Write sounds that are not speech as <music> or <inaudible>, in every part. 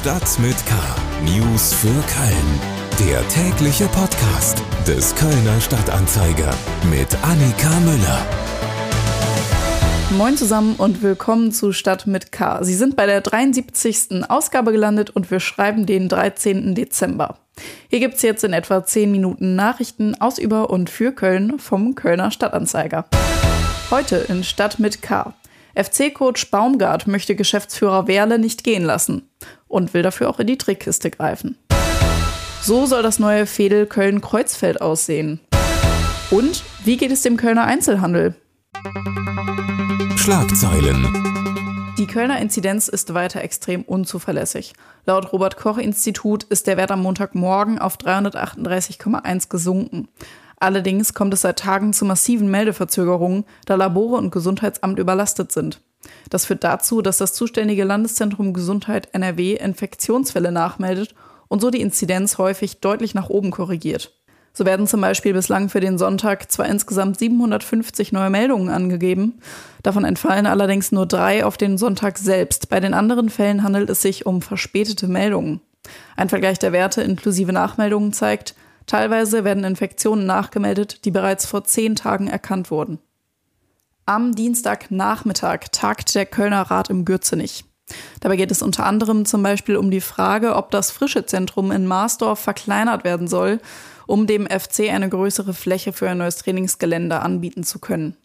Stadt mit K. News für Köln. Der tägliche Podcast des Kölner Stadtanzeiger mit Annika Müller. Moin zusammen und willkommen zu Stadt mit K. Sie sind bei der 73. Ausgabe gelandet und wir schreiben den 13. Dezember. Hier gibt es jetzt in etwa 10 Minuten Nachrichten aus über und für Köln vom Kölner Stadtanzeiger. Heute in Stadt mit K. FC-Coach Baumgart möchte Geschäftsführer Werle nicht gehen lassen und will dafür auch in die Trickkiste greifen. So soll das neue Fädel Köln-Kreuzfeld aussehen. Und wie geht es dem Kölner Einzelhandel? Schlagzeilen. Die Kölner Inzidenz ist weiter extrem unzuverlässig. Laut Robert Koch Institut ist der Wert am Montagmorgen auf 338,1 gesunken. Allerdings kommt es seit Tagen zu massiven Meldeverzögerungen, da Labore und Gesundheitsamt überlastet sind. Das führt dazu, dass das zuständige Landeszentrum Gesundheit NRW Infektionsfälle nachmeldet und so die Inzidenz häufig deutlich nach oben korrigiert. So werden zum Beispiel bislang für den Sonntag zwar insgesamt 750 neue Meldungen angegeben, davon entfallen allerdings nur drei auf den Sonntag selbst. Bei den anderen Fällen handelt es sich um verspätete Meldungen. Ein Vergleich der Werte inklusive Nachmeldungen zeigt, Teilweise werden Infektionen nachgemeldet, die bereits vor zehn Tagen erkannt wurden. Am Dienstagnachmittag tagt der Kölner Rat im Gürzenich. Dabei geht es unter anderem zum Beispiel um die Frage, ob das Frischezentrum in Marsdorf verkleinert werden soll, um dem FC eine größere Fläche für ein neues Trainingsgelände anbieten zu können.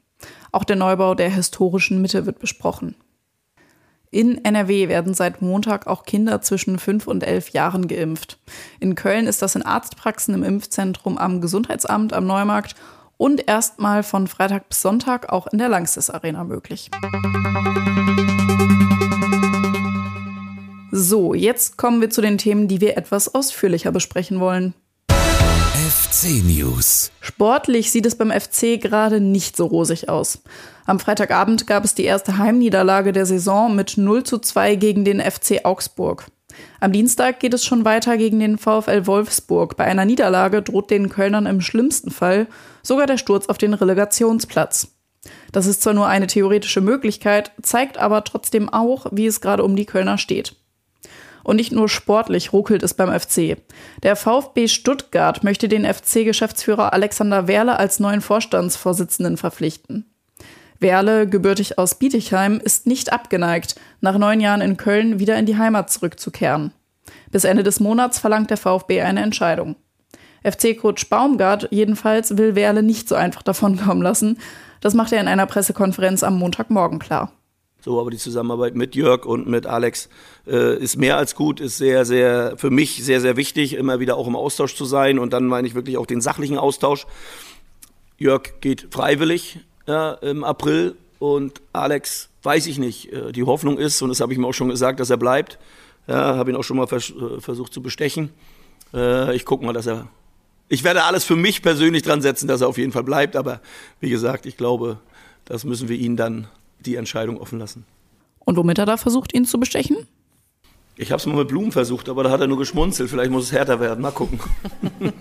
Auch der Neubau der historischen Mitte wird besprochen. In NRW werden seit Montag auch Kinder zwischen fünf und elf Jahren geimpft. In Köln ist das in Arztpraxen im Impfzentrum am Gesundheitsamt am Neumarkt und erstmal von Freitag bis Sonntag auch in der Langsys Arena möglich. So, jetzt kommen wir zu den Themen, die wir etwas ausführlicher besprechen wollen. FC News. Sportlich sieht es beim FC gerade nicht so rosig aus. Am Freitagabend gab es die erste Heimniederlage der Saison mit 0 zu 2 gegen den FC Augsburg. Am Dienstag geht es schon weiter gegen den VfL Wolfsburg. Bei einer Niederlage droht den Kölnern im schlimmsten Fall sogar der Sturz auf den Relegationsplatz. Das ist zwar nur eine theoretische Möglichkeit, zeigt aber trotzdem auch, wie es gerade um die Kölner steht. Und nicht nur sportlich ruckelt es beim FC. Der VfB Stuttgart möchte den FC-Geschäftsführer Alexander Werle als neuen Vorstandsvorsitzenden verpflichten. Werle, gebürtig aus Bietigheim, ist nicht abgeneigt, nach neun Jahren in Köln wieder in die Heimat zurückzukehren. Bis Ende des Monats verlangt der VfB eine Entscheidung. FC-Coach Baumgart jedenfalls will Werle nicht so einfach davonkommen lassen. Das macht er in einer Pressekonferenz am Montagmorgen klar. So, aber die Zusammenarbeit mit Jörg und mit Alex äh, ist mehr als gut, ist sehr, sehr, für mich sehr, sehr wichtig, immer wieder auch im Austausch zu sein und dann meine ich wirklich auch den sachlichen Austausch. Jörg geht freiwillig ja, im April und Alex weiß ich nicht. Äh, die Hoffnung ist, und das habe ich ihm auch schon gesagt, dass er bleibt. Ja, habe ihn auch schon mal vers äh, versucht zu bestechen. Äh, ich gucke mal, dass er. Ich werde alles für mich persönlich dran setzen, dass er auf jeden Fall bleibt, aber wie gesagt, ich glaube, das müssen wir ihn dann die Entscheidung offen lassen. Und womit er da versucht, ihn zu bestechen? Ich habe es mal mit Blumen versucht, aber da hat er nur geschmunzelt. Vielleicht muss es härter werden. Mal gucken. <laughs>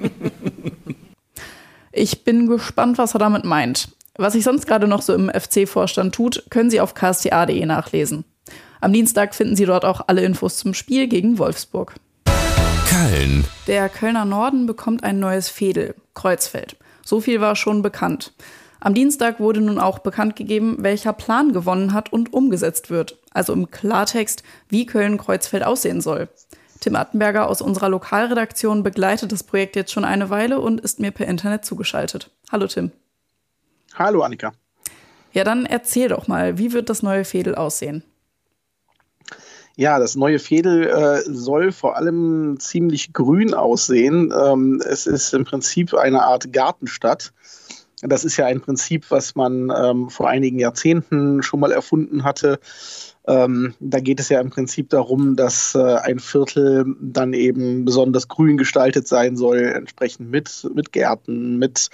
ich bin gespannt, was er damit meint. Was sich sonst gerade noch so im FC-Vorstand tut, können Sie auf ksta.de nachlesen. Am Dienstag finden Sie dort auch alle Infos zum Spiel gegen Wolfsburg. Köln. Der Kölner Norden bekommt ein neues Fädel, Kreuzfeld. So viel war schon bekannt. Am Dienstag wurde nun auch bekannt gegeben, welcher Plan gewonnen hat und umgesetzt wird. Also im Klartext, wie Köln-Kreuzfeld aussehen soll. Tim Attenberger aus unserer Lokalredaktion begleitet das Projekt jetzt schon eine Weile und ist mir per Internet zugeschaltet. Hallo Tim. Hallo Annika. Ja, dann erzähl doch mal, wie wird das neue Fädel aussehen? Ja, das neue Fädel äh, soll vor allem ziemlich grün aussehen. Ähm, es ist im Prinzip eine Art Gartenstadt. Das ist ja ein Prinzip, was man ähm, vor einigen Jahrzehnten schon mal erfunden hatte. Ähm, da geht es ja im Prinzip darum, dass äh, ein Viertel dann eben besonders grün gestaltet sein soll, entsprechend mit, mit Gärten, mit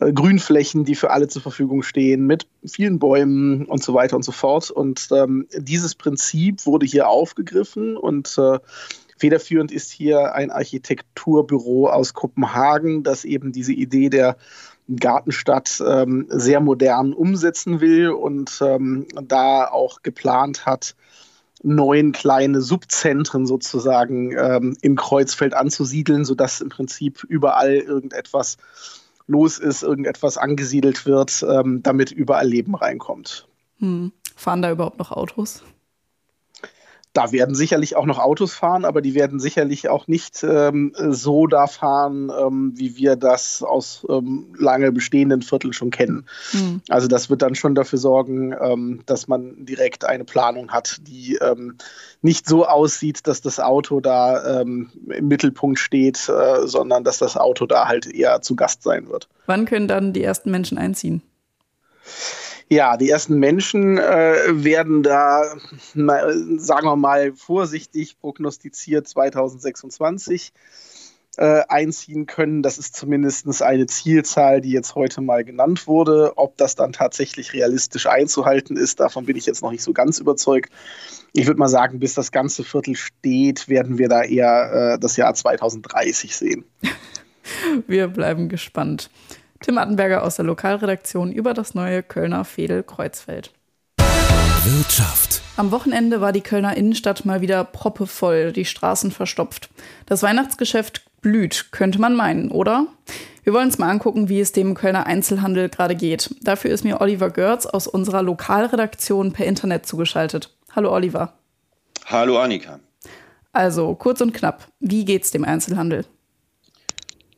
äh, Grünflächen, die für alle zur Verfügung stehen, mit vielen Bäumen und so weiter und so fort. Und ähm, dieses Prinzip wurde hier aufgegriffen und äh, federführend ist hier ein Architekturbüro aus Kopenhagen, das eben diese Idee der Gartenstadt ähm, sehr modern umsetzen will und ähm, da auch geplant hat, neun kleine Subzentren sozusagen ähm, im Kreuzfeld anzusiedeln, sodass im Prinzip überall irgendetwas los ist, irgendetwas angesiedelt wird, ähm, damit überall Leben reinkommt. Hm. Fahren da überhaupt noch Autos? Da werden sicherlich auch noch Autos fahren, aber die werden sicherlich auch nicht ähm, so da fahren, ähm, wie wir das aus ähm, lange bestehenden Vierteln schon kennen. Mhm. Also das wird dann schon dafür sorgen, ähm, dass man direkt eine Planung hat, die ähm, nicht so aussieht, dass das Auto da ähm, im Mittelpunkt steht, äh, sondern dass das Auto da halt eher zu Gast sein wird. Wann können dann die ersten Menschen einziehen? Ja, die ersten Menschen äh, werden da, na, sagen wir mal, vorsichtig prognostiziert 2026 äh, einziehen können. Das ist zumindest eine Zielzahl, die jetzt heute mal genannt wurde. Ob das dann tatsächlich realistisch einzuhalten ist, davon bin ich jetzt noch nicht so ganz überzeugt. Ich würde mal sagen, bis das ganze Viertel steht, werden wir da eher äh, das Jahr 2030 sehen. Wir bleiben gespannt. Tim Attenberger aus der Lokalredaktion über das neue Kölner Fedel Kreuzfeld. Wirtschaft. Am Wochenende war die Kölner Innenstadt mal wieder proppevoll, die Straßen verstopft. Das Weihnachtsgeschäft blüht, könnte man meinen, oder? Wir wollen uns mal angucken, wie es dem Kölner Einzelhandel gerade geht. Dafür ist mir Oliver Görz aus unserer Lokalredaktion per Internet zugeschaltet. Hallo Oliver. Hallo Annika. Also, kurz und knapp, wie geht's dem Einzelhandel?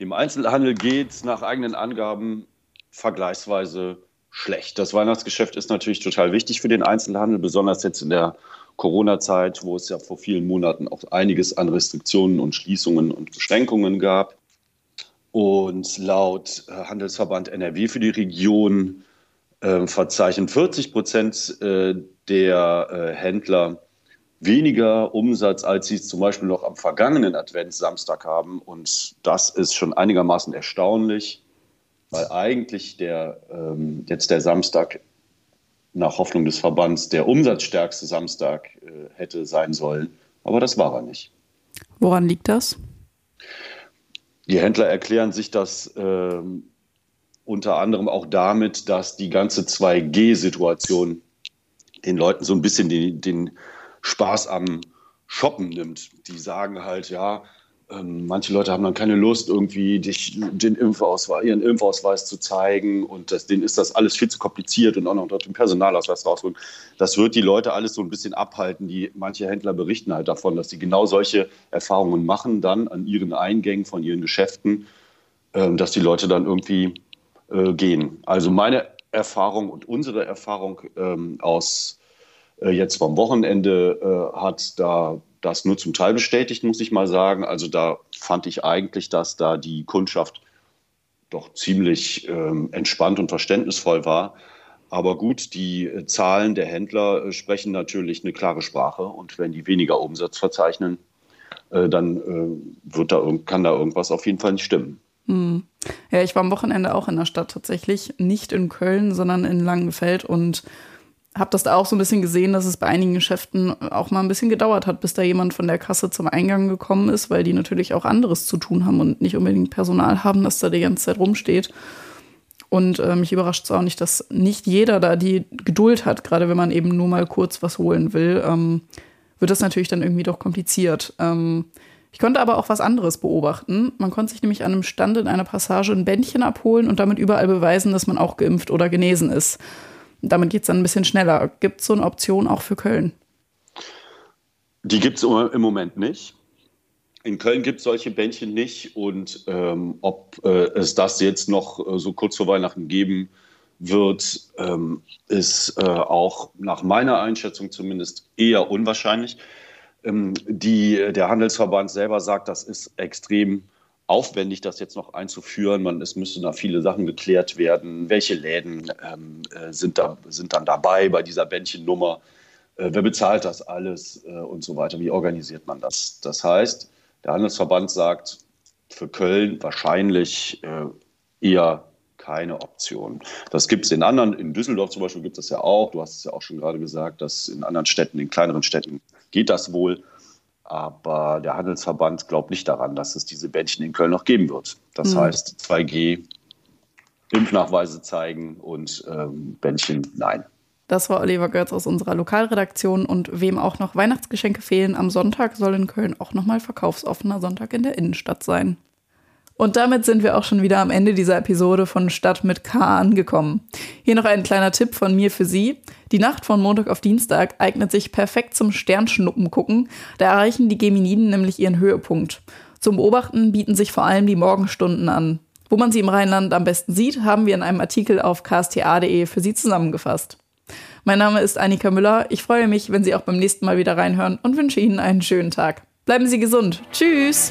Dem Einzelhandel geht es nach eigenen Angaben vergleichsweise schlecht. Das Weihnachtsgeschäft ist natürlich total wichtig für den Einzelhandel, besonders jetzt in der Corona-Zeit, wo es ja vor vielen Monaten auch einiges an Restriktionen und Schließungen und Beschränkungen gab. Und laut äh, Handelsverband NRW für die Region äh, verzeichnen 40 Prozent äh, der äh, Händler weniger Umsatz, als sie es zum Beispiel noch am vergangenen Adventssamstag haben. Und das ist schon einigermaßen erstaunlich, weil eigentlich der, ähm, jetzt der Samstag nach Hoffnung des Verbands der umsatzstärkste Samstag äh, hätte sein sollen. Aber das war er nicht. Woran liegt das? Die Händler erklären sich das äh, unter anderem auch damit, dass die ganze 2G-Situation den Leuten so ein bisschen die, den, Spaß am Shoppen nimmt. Die sagen halt, ja, ähm, manche Leute haben dann keine Lust, irgendwie dich, den Impfausweis, ihren Impfausweis zu zeigen und das, denen ist das alles viel zu kompliziert und auch noch den Personalausweis rausholen. Das wird die Leute alles so ein bisschen abhalten. Die manche Händler berichten halt davon, dass sie genau solche Erfahrungen machen dann an ihren Eingängen von ihren Geschäften, ähm, dass die Leute dann irgendwie äh, gehen. Also meine Erfahrung und unsere Erfahrung ähm, aus jetzt vom Wochenende äh, hat da das nur zum Teil bestätigt, muss ich mal sagen. Also da fand ich eigentlich, dass da die Kundschaft doch ziemlich ähm, entspannt und verständnisvoll war. Aber gut, die äh, Zahlen der Händler äh, sprechen natürlich eine klare Sprache. Und wenn die weniger Umsatz verzeichnen, äh, dann äh, wird da, kann da irgendwas auf jeden Fall nicht stimmen. Hm. Ja, ich war am Wochenende auch in der Stadt tatsächlich, nicht in Köln, sondern in Langenfeld und habe das da auch so ein bisschen gesehen, dass es bei einigen Geschäften auch mal ein bisschen gedauert hat, bis da jemand von der Kasse zum Eingang gekommen ist, weil die natürlich auch anderes zu tun haben und nicht unbedingt Personal haben, das da die ganze Zeit rumsteht. Und äh, mich überrascht es auch nicht, dass nicht jeder da die Geduld hat, gerade wenn man eben nur mal kurz was holen will, ähm, wird das natürlich dann irgendwie doch kompliziert. Ähm, ich konnte aber auch was anderes beobachten. Man konnte sich nämlich an einem Stand in einer Passage ein Bändchen abholen und damit überall beweisen, dass man auch geimpft oder genesen ist. Damit geht es dann ein bisschen schneller. Gibt es so eine Option auch für Köln? Die gibt es im Moment nicht. In Köln gibt es solche Bändchen nicht und ähm, ob äh, es das jetzt noch äh, so kurz vor Weihnachten geben wird, ähm, ist äh, auch nach meiner Einschätzung zumindest eher unwahrscheinlich. Ähm, die, der Handelsverband selber sagt, das ist extrem aufwendig, das jetzt noch einzuführen. Man, es müssen da viele Sachen geklärt werden. Welche Läden ähm, äh, sind, da, sind dann dabei bei dieser Bändchennummer? Äh, wer bezahlt das alles äh, und so weiter? Wie organisiert man das? Das heißt, der Handelsverband sagt für Köln wahrscheinlich äh, eher keine Option. Das gibt es in anderen, in Düsseldorf zum Beispiel gibt es ja auch, du hast es ja auch schon gerade gesagt, dass in anderen Städten, in kleineren Städten geht das wohl. Aber der Handelsverband glaubt nicht daran, dass es diese Bändchen in Köln noch geben wird. Das mhm. heißt, 2G, Impfnachweise zeigen und ähm, Bändchen nein. Das war Oliver Götz aus unserer Lokalredaktion und wem auch noch Weihnachtsgeschenke fehlen, am Sonntag soll in Köln auch nochmal verkaufsoffener Sonntag in der Innenstadt sein. Und damit sind wir auch schon wieder am Ende dieser Episode von Stadt mit K angekommen. Hier noch ein kleiner Tipp von mir für Sie. Die Nacht von Montag auf Dienstag eignet sich perfekt zum Sternschnuppen gucken. Da erreichen die Geminiden nämlich ihren Höhepunkt. Zum Beobachten bieten sich vor allem die Morgenstunden an. Wo man sie im Rheinland am besten sieht, haben wir in einem Artikel auf ksta.de für Sie zusammengefasst. Mein Name ist Annika Müller. Ich freue mich, wenn Sie auch beim nächsten Mal wieder reinhören und wünsche Ihnen einen schönen Tag. Bleiben Sie gesund. Tschüss.